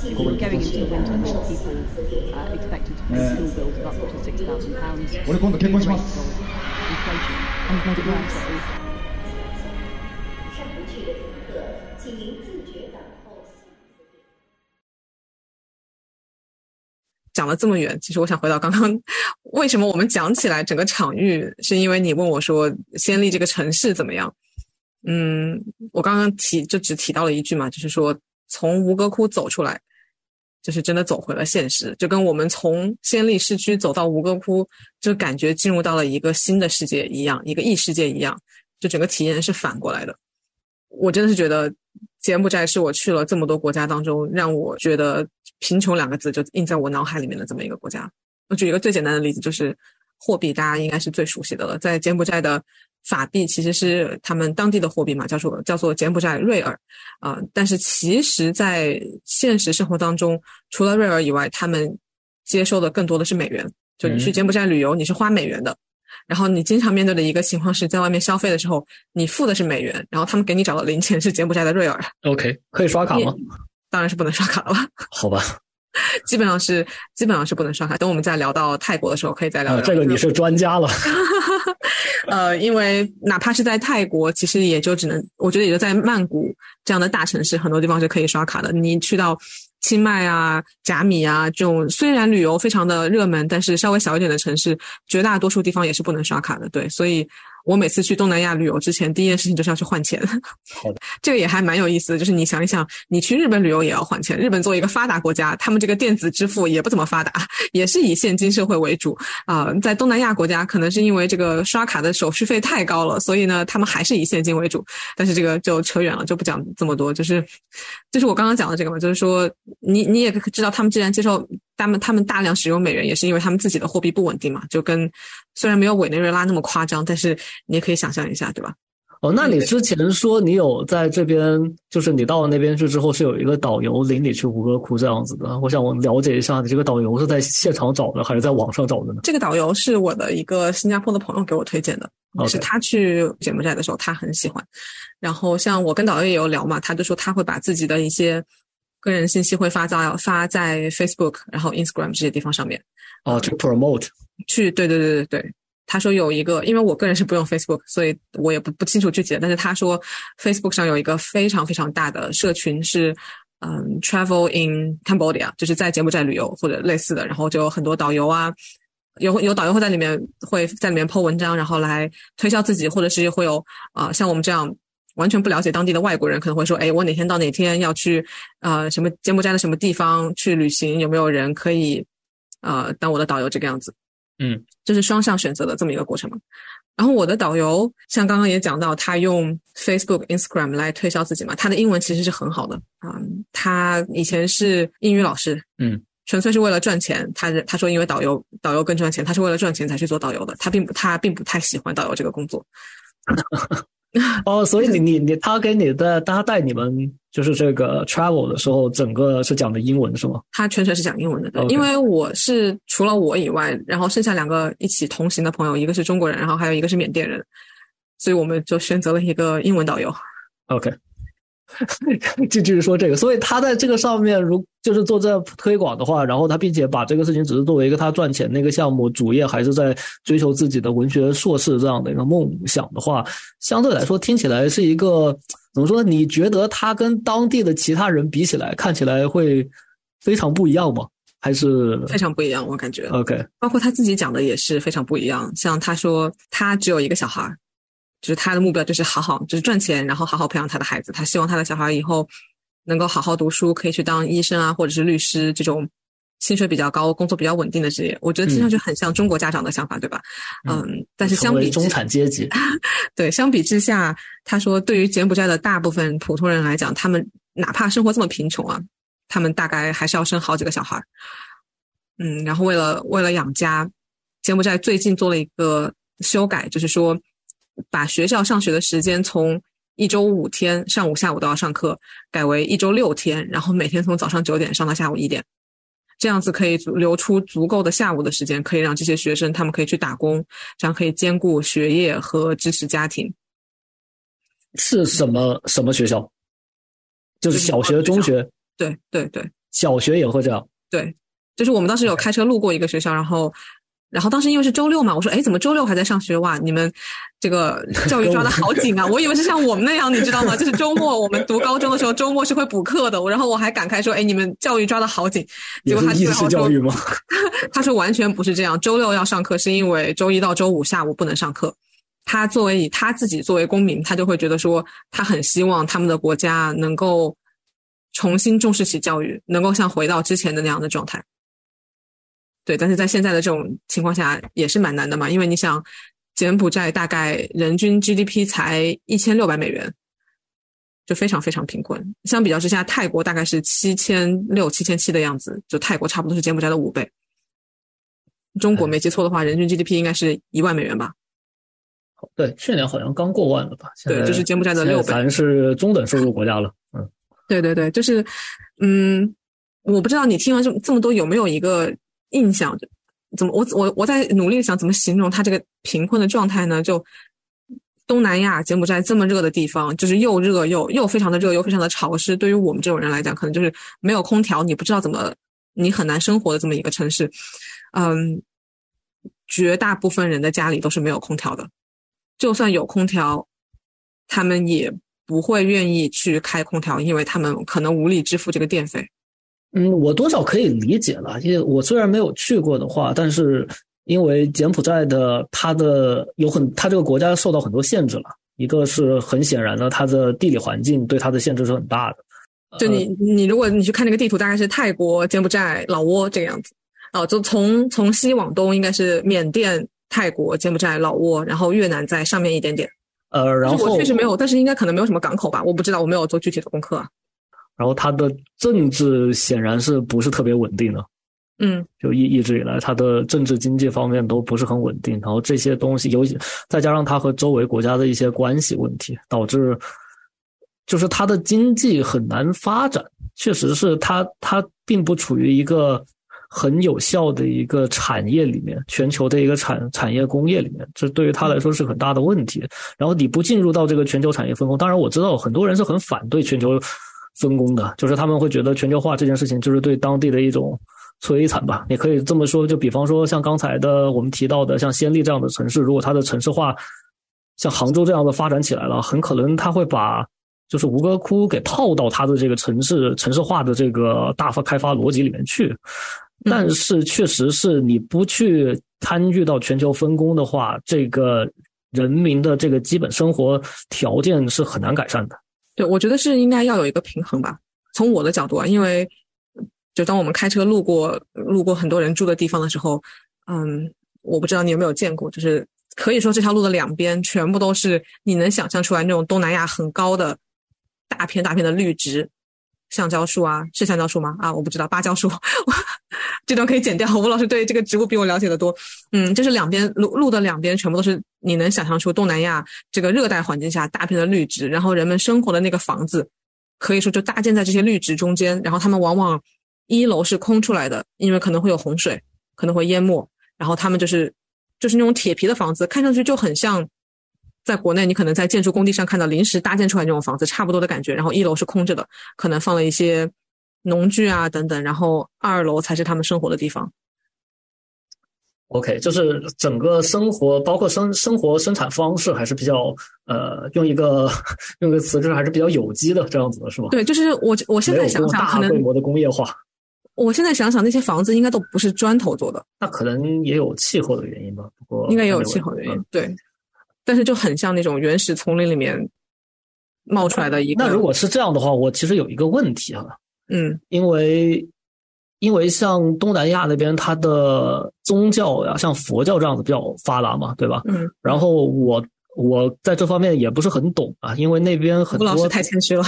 Going into the winter, more people uh, expected to pay school bills of up to six thousand pounds. 俺今度結婚します。 Inflation and made it worse. 上不去的乘客，请您自觉等候下一次电车。讲了这么远，其实我想回到刚刚，为什么我们讲起来整个场域，是因为你问我说先例这个城市怎么样？ 嗯，我刚刚提就只提到了一句嘛，就是说从吴哥窟走出来，就是真的走回了现实，就跟我们从暹粒市区走到吴哥窟，就感觉进入到了一个新的世界一样，一个异世界一样，就整个体验是反过来的。我真的是觉得柬埔寨是我去了这么多国家当中，让我觉得贫穷两个字就印在我脑海里面的这么一个国家。我举一个最简单的例子，就是货币，大家应该是最熟悉的了。在柬埔寨的法币其实是他们当地的货币嘛，叫做叫做柬埔寨瑞尔啊、但是其实，在现实生活当中，除了瑞尔以外，他们接收的更多的是美元。就你去嗯柬埔寨旅游，你是花美元的。然后你经常面对的一个情况是在外面消费的时候，你付的是美元，然后他们给你找的零钱是柬埔寨的瑞尔，OK，可以刷卡吗？当然是不能刷卡了，好吧，基本上是基本上是不能刷卡。等我们再聊到泰国的时候，可以再聊啊，聊。这个你是专家了。呃，因为哪怕是在泰国，其实也就只能，我觉得也就在曼谷这样的大城市，很多地方是可以刷卡的。你去到清迈啊、甲米啊这种，虽然旅游非常的热门，但是稍微小一点的城市，绝大多数地方也是不能刷卡的。对，所以我每次去东南亚旅游之前，第一件事情就是要去换钱。这个也还蛮有意思的，就是你想一想，你去日本旅游也要换钱。日本作为一个发达国家，他们这个电子支付也不怎么发达，也是以现金社会为主啊、在东南亚国家，可能是因为这个刷卡的手续费太高了，所以呢，他们还是以现金为主。但是这个就扯远了，就不讲这么多。就是，就是我刚刚讲的这个嘛，就是说，你你也知道，他们既然接受他们他们大量使用美元，也是因为他们自己的货币不稳定嘛，就跟虽然没有委内瑞拉那么夸张，但是你也可以想象一下，对吧？哦，那你之前说你有在这边，就是你到了那边去之后，是有一个导游领你去吴哥窟这样子的。我想我了解一下，你这个导游是在现场找的，还是在网上找的呢？这个导游是我的一个新加坡的朋友给我推荐的是他去柬埔寨的时候他很喜欢。然后像我跟导游也有聊嘛，他就说他会把自己的一些个人信息会发在发在 Facebook，然后 Instagram 这些地方上面哦，去 promote。去。对对对对对，他说有一个，因为我个人是不用 Facebook，所以我也不不清楚具体的，但是他说 Facebook 上有一个非常非常大的社群是。嗯，travel in Cambodia 就是在柬埔寨旅游或者类似的，然后就有很多导游啊，有有导游会在里面会在里面 po 文章，然后来推销自己，或者是会有啊、呃像我们这样完全不了解当地的外国人可能会说，哎，我哪天到哪天要去呃什么柬埔寨的什么地方去旅行，有没有人可以呃当我的导游这个样子？嗯，就是双向选择的这么一个过程嘛。然后我的导游像刚刚也讲到，他用 Facebook、Instagram 来推销自己嘛，他的英文其实是很好的啊、他以前是英语老师，嗯，纯粹是为了赚钱。他他说因为导游导游更赚钱，他是为了赚钱才去做导游的。他并不他并不太喜欢导游这个工作。哦，所以你你你他给你的他带你们就是这个 travel 的时候，整个是讲的英文是吗？他全程是讲英文的，对因为我是除了我以外，然后剩下两个一起同行的朋友，一个是中国人，然后还有一个是缅甸人，所以我们就选择了一个英文导游。OK，就就是说这个，所以他在这个上面，如就是做这推广的话，然后他并且把这个事情只是作为一个他赚钱的一个项目，主业还是在追求自己的文学硕士这样的一个梦想的话，相对来说听起来是一个怎么说呢？你觉得他跟当地的其他人比起来，看起来会非常不一样吗？还是非常不一样，我感觉。OK？包括他自己讲的也是非常不一样。像他说，他只有一个小孩儿，就是他的目标就是好好就是赚钱，然后好好培养他的孩子。他希望他的小孩以后能够好好读书，可以去当医生啊，或者是律师这种薪水比较高、工作比较稳定的职业。我觉得听上去很像中国家长的想法，对吧？嗯嗯，但是相比中产阶级，对，相比之下，他说，对于柬埔寨的大部分普通人来讲，他们哪怕生活这么贫穷啊，他们大概还是要生好几个小孩儿。嗯，然后为了为了养家，柬埔寨最近做了一个修改，就是说，把学校上学的时间从一周五天，上午下午都要上课，改为一周六天，然后每天从早上九点上到下午一点。这样子可以留出足够的下午的时间，可以让这些学生他们可以去打工，这样可以兼顾学业和支持家庭。是什么什么学校？就是小学、中学，对对对小学也会这样。对，就是我们当时有开车路过一个学校，然后。然后当时因为是周六嘛，我说，哎，怎么周六还在上学哇？你们这个 教育抓的好紧啊！我以为是像我们那样，你知道吗？就是周末我们读高中的时候，周末是会补课的。然后我还感慨说，哎，你们教育抓的好紧。结果他育吗？他说完全不是这样，周六要上课是因为周一到周五下午不能上课。他作为以他自己作为公民，他就会觉得说，他很希望他们的国家能够重新重视起教育，能够像回到之前的那样的状态。对，但是在现在的这种情况下也是蛮难的嘛，因为你想，柬埔寨大概人均 GDP 才一千六百美元，就非常非常贫困。相比较之下，泰国大概是七千六、七千七的样子，就泰国差不多是柬埔寨的五倍。中国没记错的话，人均 GDP 应该是一万美元吧？对，去年好像刚过万了吧？对，就是柬埔寨的六倍。咱是中等收入国家了，嗯。对对对，就是，嗯，我不知道你听完这这么多有没有一个。印象就怎么我我我在努力想怎么形容他这个贫困的状态呢？就东南亚柬埔寨这么热的地方，就是又热又又非常的热又非常的潮湿。对于我们这种人来讲，可能就是没有空调，你不知道怎么你很难生活的这么一个城市。嗯，绝大部分人的家里都是没有空调的，就算有空调，他们也不会愿意去开空调，因为他们可能无力支付这个电费。嗯，我多少可以理解了，因为我虽然没有去过的话，但是因为柬埔寨的它的有很，它这个国家受到很多限制了。一个是很显然的，它的地理环境对它的限制是很大的。就你你如果你去看那个地图，大概是泰国、柬埔寨、老挝这个样子。哦，就从从西往东，应该是缅甸、泰国、柬埔寨、老挝，然后越南在上面一点点。呃，然后我确实没有，但是应该可能没有什么港口吧？我不知道，我没有做具体的功课。然后它的政治显然是不是特别稳定的，嗯，就一一直以来它的政治经济方面都不是很稳定。然后这些东西，尤其再加上它和周围国家的一些关系问题，导致就是它的经济很难发展。确实是它它并不处于一个很有效的一个产业里面，全球的一个产产业工业里面，这对于它来说是很大的问题。然后你不进入到这个全球产业分工，当然我知道很多人是很反对全球。分工的，就是他们会觉得全球化这件事情就是对当地的一种摧残吧。你可以这么说，就比方说像刚才的我们提到的，像暹粒这样的城市，如果它的城市化像杭州这样的发展起来了，很可能它会把就是吴哥窟给套到它的这个城市城市化的这个大发开发逻辑里面去。但是确实是你不去参与到全球分工的话，这个人民的这个基本生活条件是很难改善的。对，我觉得是应该要有一个平衡吧。从我的角度啊，因为就当我们开车路过路过很多人住的地方的时候，嗯，我不知道你有没有见过，就是可以说这条路的两边全部都是你能想象出来那种东南亚很高的大片大片的绿植。橡胶树啊，是橡胶树吗？啊，我不知道，芭蕉树，这段可以剪掉。吴老师对这个植物比我了解的多。嗯，就是两边路路的两边全部都是你能想象出东南亚这个热带环境下大片的绿植，然后人们生活的那个房子，可以说就搭建在这些绿植中间。然后他们往往一楼是空出来的，因为可能会有洪水，可能会淹没。然后他们就是就是那种铁皮的房子，看上去就很像。在国内，你可能在建筑工地上看到临时搭建出来那种房子，差不多的感觉。然后一楼是空着的，可能放了一些农具啊等等，然后二楼才是他们生活的地方。OK，就是整个生活，包括生生活生产方式，还是比较呃，用一个用个词，就是还是比较有机的这样子的是吗？对，就是我我现在想想，可能大规模的工业化。我现在想想，那些房子应该都不是砖头做的。那可能也有气候的原因吧，不过应该也有气候的原因，对。但是就很像那种原始丛林里面冒出来的一个。那如果是这样的话，我其实有一个问题啊。嗯，因为因为像东南亚那边，它的宗教呀，像佛教这样子比较发达嘛，对吧？嗯。然后我我在这方面也不是很懂啊，因为那边很多。老师太谦虚了。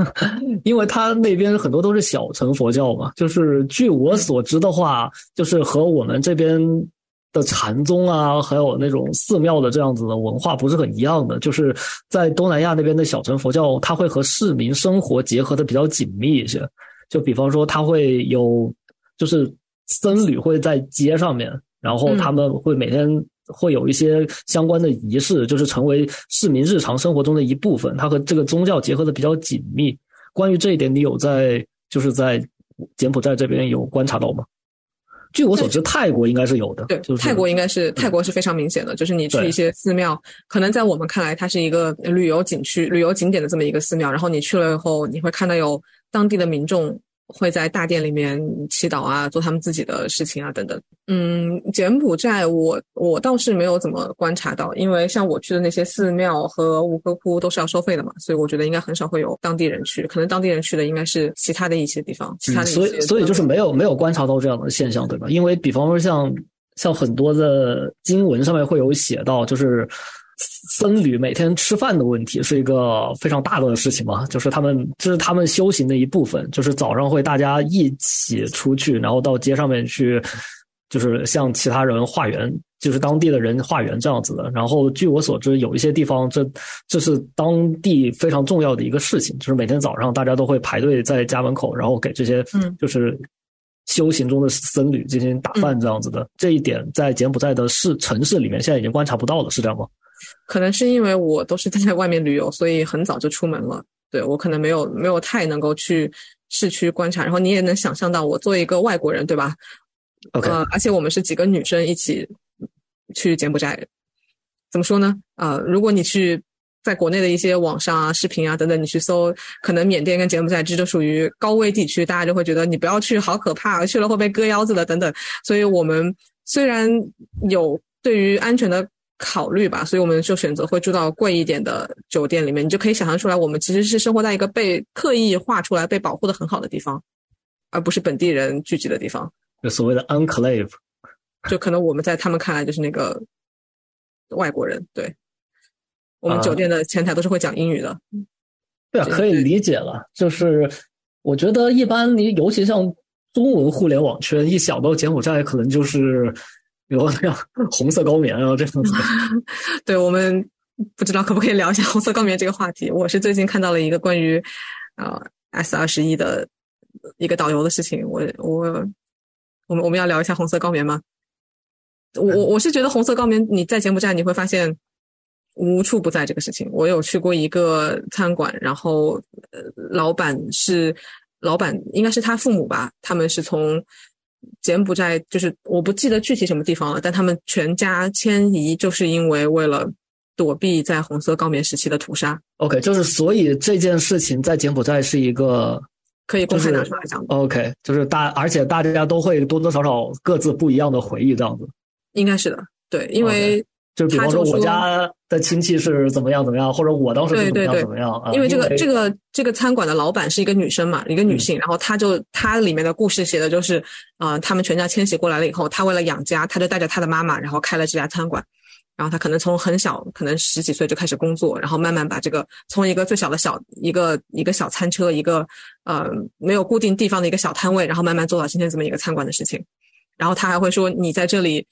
因为他那边很多都是小乘佛教嘛，就是据我所知的话，就是和我们这边。的禅宗啊，还有那种寺庙的这样子的文化不是很一样的，就是在东南亚那边的小乘佛教，它会和市民生活结合的比较紧密一些。就比方说，它会有，就是僧侣会在街上面，然后他们会每天会有一些相关的仪式，就是成为市民日常生活中的一部分。它和这个宗教结合的比较紧密。关于这一点，你有在就是在柬埔寨这边有观察到吗？据我所知，泰国应该是有的。对，就是泰国应该是泰国是非常明显的，就是你去一些寺庙，可能在我们看来它是一个旅游景区、旅游景点的这么一个寺庙，然后你去了以后，你会看到有当地的民众会在大殿里面祈祷啊，做他们自己的事情啊等等。嗯，柬埔寨我我倒是没有怎么观察到，因为像我去的那些寺庙和吴哥窟都是要收费的嘛，所以我觉得应该很少会有当地人去，可能当地人去的应该是其他的一些地方，其他所以所以就是没有没有观察到这样的现象，对吧？因为比方说像像很多的经文上面会有写到，就是僧侣每天吃饭的问题是一个非常大的事情嘛，就是他们这是他们修行的一部分，就是早上会大家一起出去，然后到街上面去，就是向其他人化缘。就是当地的人化缘这样子的，然后据我所知，有一些地方这这是当地非常重要的一个事情，就是每天早上大家都会排队在家门口，然后给这些嗯就是修行中的僧侣进行打饭这样子的。这一点在柬埔寨的市城市里面现在已经观察不到了，是这样吗？可能是因为我都是在 外面旅游，所以很早就出门了。对我可能没有没有太能够去市区观察，然后你也能想象到，我作为一个外国人，对吧 OK 呃，而且我们是几个女生一起去柬埔寨，怎么说呢？呃，如果你去在国内的一些网上啊、视频啊等等，你去搜，可能缅甸跟柬埔寨这就属于高危地区，大家就会觉得你不要去，好可怕，去了会被割腰子的等等。所以我们虽然有对于安全的考虑吧，所以我们就选择会住到贵一点的酒店里面。你就可以想象出来，我们其实是生活在一个被刻意划出来、被保护的很好的地方，而不是本地人聚集的地方。就所谓的 enclave。就可能我们在他们看来就是那个外国人。对，我们啊酒店的前台都是会讲英语的。对啊，可以理解了。就是我觉得一般你尤其像中文互联网圈，一想到柬埔寨，可能就是有那样红色高棉啊这样子。对我们不知道可不可以聊一下红色高棉这个话题？我是最近看到了一个关于呃 S 二十一的一个导游的事情，我我我们我们要聊一下红色高棉吗？我我我是觉得红色高棉你在柬埔寨你会发现无处不在这个事情。我有去过一个餐馆，然后呃老板是老板应该是他父母吧，他们是从柬埔寨，就是我不记得具体什么地方了，但他们全家迁移就是因为为了躲避在红色高棉时期的屠杀，OK，就是所以这件事情在柬埔寨是一个可以公开拿出来讲的，OK，就是大而且大家都会多多少少各自不一样的回忆这样子。应该是的，对，因为就是比方说我家的亲戚是怎么样怎么样，或者我当时是怎么样怎么样啊？因为这个这个个这个餐馆的老板是一个女生嘛，一个女性，然后她就她里面的故事写的就是，啊、他们全家迁徙过来了以后，她为了养家，她就带着她的妈妈，然后开了这家餐馆。然后她可能从很小，可能十几岁就开始工作，然后慢慢把这个从一个最小的小一个一个小餐车，一个呃没有固定地方的一个小摊位，然后慢慢做到今天这么一个餐馆的事情。然后她还会说，你在这里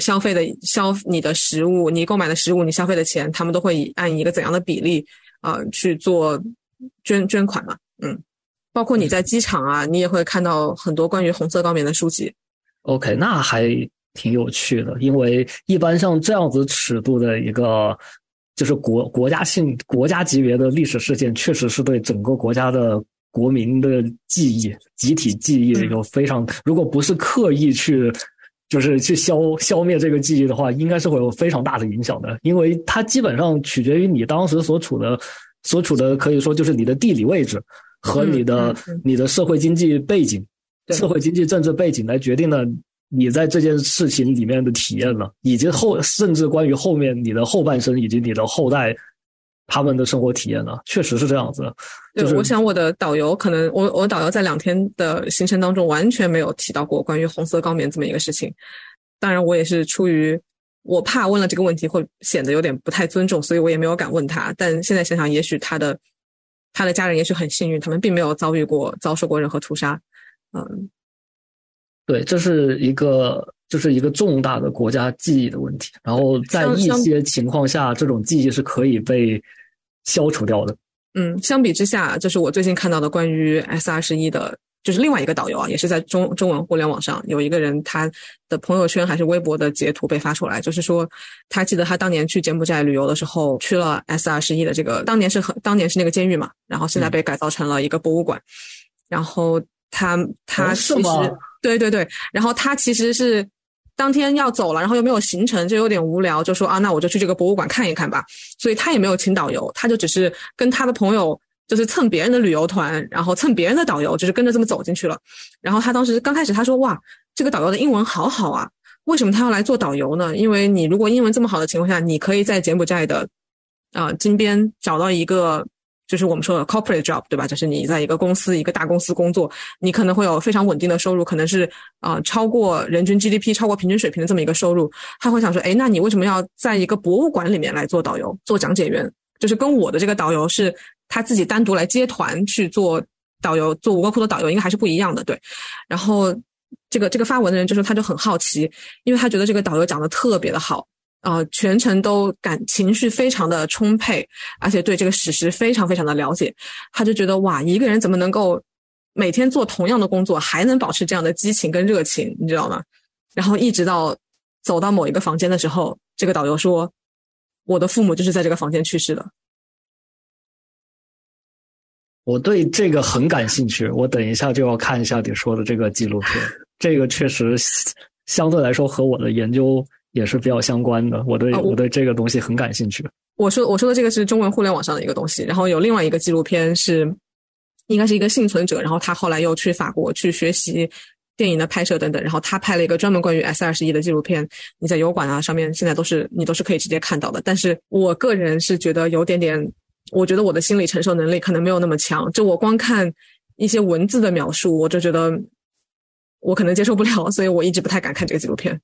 消费的消你的食物，你购买的食物，你消费的钱，他们都会以按一个怎样的比例啊、呃去做捐捐款嘛，嗯，包括你在机场啊，你也会看到很多关于红色高棉的书籍，OK，那还挺有趣的，因为一般像这样子尺度的一个，就是国国家性、国家级别的历史事件，确实是对整个国家的国民的记忆、集体记忆嗯。有非常，如果不是刻意去。就是去消消灭这个记忆的话，应该是会有非常大的影响的，因为它基本上取决于你当时所处的、所处的，可以说就是你的地理位置和你的、嗯嗯嗯。你的社会经济背景、对。社会经济政治背景来决定了你在这件事情里面的体验了，以及后甚至关于后面你的后半生以及你的后代他们的生活体验呢，确实是这样子的。对，就是我想我的导游可能我我导游在两天的行程当中完全没有提到过关于红色高棉这么一个事情。当然，我也是出于我怕问了这个问题会显得有点不太尊重，所以我也没有敢问他。但现在想想，也许他的他的家人也许很幸运，他们并没有遭遇过遭受过任何屠杀。嗯，对，这是一个就是一个重大的国家记忆的问题。然后在一些情况下，这种记忆是可以被消除掉的。嗯，相比之下，这是我最近看到的关于 S 二十一的就是另外一个导游啊，也是在中中文互联网上有一个人，他的朋友圈还是微博的截图被发出来，就是说他记得他当年去柬埔寨旅游的时候，去了 S 二十一的这个，当年是很当年是那个监狱嘛，然后现在被改造成了一个博物馆，然后他他哦其实、对对对，然后他其实是。当天要走了，然后又没有行程，就有点无聊，就说啊，那我就去这个博物馆看一看吧。所以他也没有请导游，他就只是跟他的朋友就是蹭别人的旅游团，然后蹭别人的导游，就是跟着这么走进去了。然后他当时刚开始他说哇，这个导游的英文好好啊，为什么他要来做导游呢？因为你如果英文这么好的情况下，你可以在柬埔寨的啊、金边找到一个。就是我们说的 corporate job，对吧？就是你在一个公司、一个大公司工作，你可能会有非常稳定的收入，可能是啊、呃超过人均 GDP、超过平均水平的这么一个收入。他会想说，哎，那你为什么要在一个博物馆里面来做导游、做讲解员？就是跟我的这个导游是他自己单独来接团去做导游、做吴哥窟的导游，应该还是不一样的，对。然后这个这个发文的人就说，他就很好奇，因为他觉得这个导游讲的特别的好。呃，全程都感情绪非常的充沛，而且对这个史实非常非常的了解，他就觉得哇，一个人怎么能够每天做同样的工作，还能保持这样的激情跟热情，你知道吗？然后一直到走到某一个房间的时候，这个导游说：“我的父母就是在这个房间去世的。我对这个很感兴趣，我等一下就要看一下你说的这个纪录片。这个确实相对来说和我的研究也是比较相关的，我对、我对这个东西很感兴趣。”我说我说的这个是中文互联网上的一个东西，然后有另外一个纪录片是应该是一个幸存者，然后他后来又去法国去学习电影的拍摄等等，然后他拍了一个专门关于 S 二十一的纪录片，你在油管啊上面现在都是你都是可以直接看到的。但是我个人是觉得有点点，我觉得我的心理承受能力可能没有那么强，就我光看一些文字的描述，我就觉得我可能接受不了，所以我一直不太敢看这个纪录片。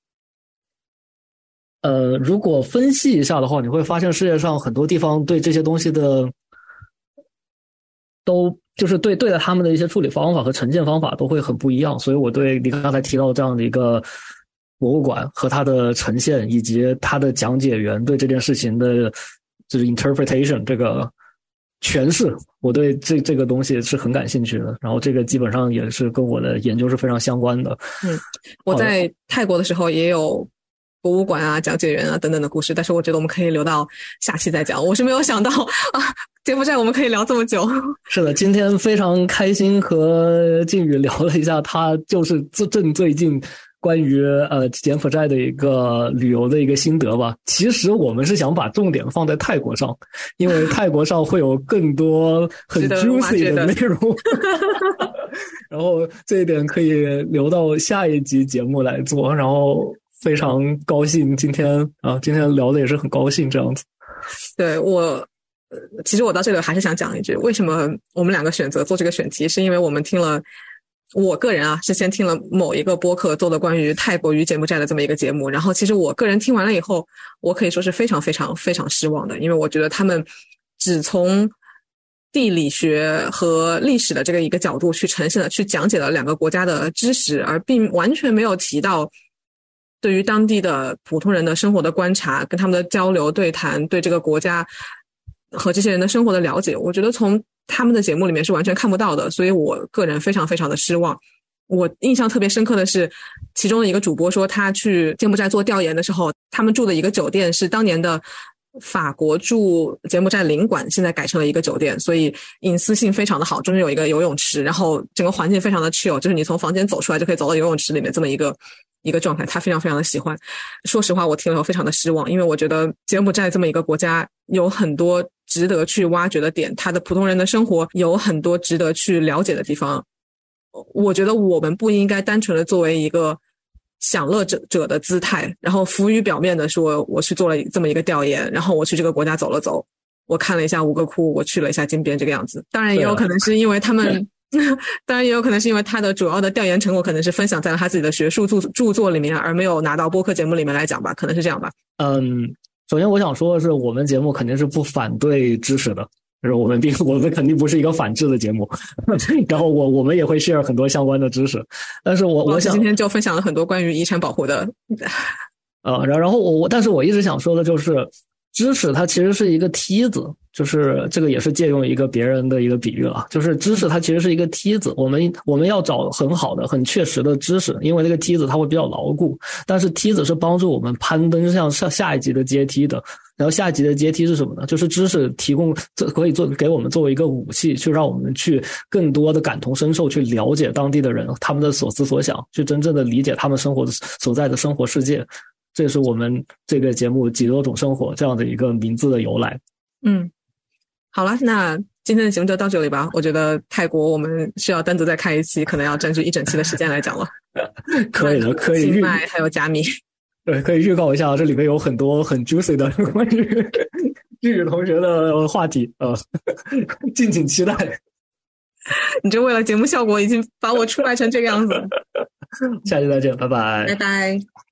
呃，如果分析一下的话，你会发现世界上很多地方对这些东西的都就是对对待他们的一些处理方法和呈现方法都会很不一样。所以我对你刚才提到这样的一个博物馆和它的呈现，以及它的讲解员对这件事情的就是 interpretation 这个诠释，我对这这个东西是很感兴趣的。然后这个基本上也是跟我的研究是非常相关的。嗯我在泰国的时候也有博物馆啊、讲解员啊等等的故事，但是我觉得我们可以留到下期再讲。我是没有想到 啊，柬埔寨我们可以聊这么久。是的，今天非常开心和靖宇聊了一下，他就是自正最近关于呃柬埔寨的一个旅游的一个心得吧。其实我们是想把重点放在泰国上，因为泰国上会有更多很 juicy 的的内容。然后这一点可以留到下一集节目来做。然后非常高兴今天啊，今天聊的也是很高兴这样子。对我，其实我到这里还是想讲一句，为什么我们两个选择做这个选题，是因为我们听了。我个人啊，是先听了某一个播客做的关于泰国与柬埔寨的这么一个节目，然后其实我个人听完了以后，我可以说是非常非常非常失望的，因为我觉得他们只从地理学和历史的这个一个角度去呈现了、去讲解了两个国家的知识，而并完全没有提到对于当地的普通人的生活的观察、跟他们的交流对谈、对这个国家和这些人的生活的了解。我觉得从他们的节目里面是完全看不到的，所以我个人非常非常的失望。我印象特别深刻的是，其中的一个主播说，他去柬埔寨做调研的时候，他们住的一个酒店是当年的法国驻柬埔寨领馆，现在改成了一个酒店，所以隐私性非常的好，中间有一个游泳池，然后整个环境非常的 chill，就是你从房间走出来就可以走到游泳池里面这么一个一个状态，他非常非常的喜欢。说实话，我听了以后非常的失望，因为我觉得柬埔寨这么一个国家有很多值得去挖掘的点，他的普通人的生活有很多值得去了解的地方。我觉得我们不应该单纯的作为一个享乐者者的姿态，然后浮于表面的说我去做了这么一个调研，然后我去这个国家走了走，我看了一下吴哥窟，我去了一下金边这个样子。当然也有可能是因为他们，当然也有可能是因为他的主要的调研成果可能是分享在了他自己的学术著著作里面，而没有拿到播客节目里面来讲吧，可能是这样吧。嗯，首先我想说的是，我们节目肯定是不反对知识的，就是我们并 我们肯定不是一个反制的节目，然后我我们也会 share 很多相关的知识，但是我我想今天就分享了很多关于遗产保护的，啊，然、然后我我，但是我一直想说的就是，知识它其实是一个梯子，就是这个也是借用一个别人的一个比喻了，就是知识它其实是一个梯子，我们我们要找很好的、很确实的知识，因为那个梯子它会比较牢固，但是梯子是帮助我们攀登向上下一级的阶梯的。然后下一级的阶梯是什么呢？就是知识提供，这可以做给我们作为一个武器，去让我们去更多的感同身受，去了解当地的人他们的所思所想，去真正的理解他们生活的所在的生活世界。这是我们这个节目“几多种生活”这样的一个名字的由来。嗯，好了，那今天的节目就到这里吧。我觉得泰国我们需要单独再开一期，可能要占据一整期的时间来讲了。可以的，可以。清迈还有加密。对，可以预告一下，这里面有很多很 juicy 的关于日语同学的话题，呃，敬请期待。你就为了节目效果，已经把我出卖成这个样子。下期再见，拜拜，拜拜。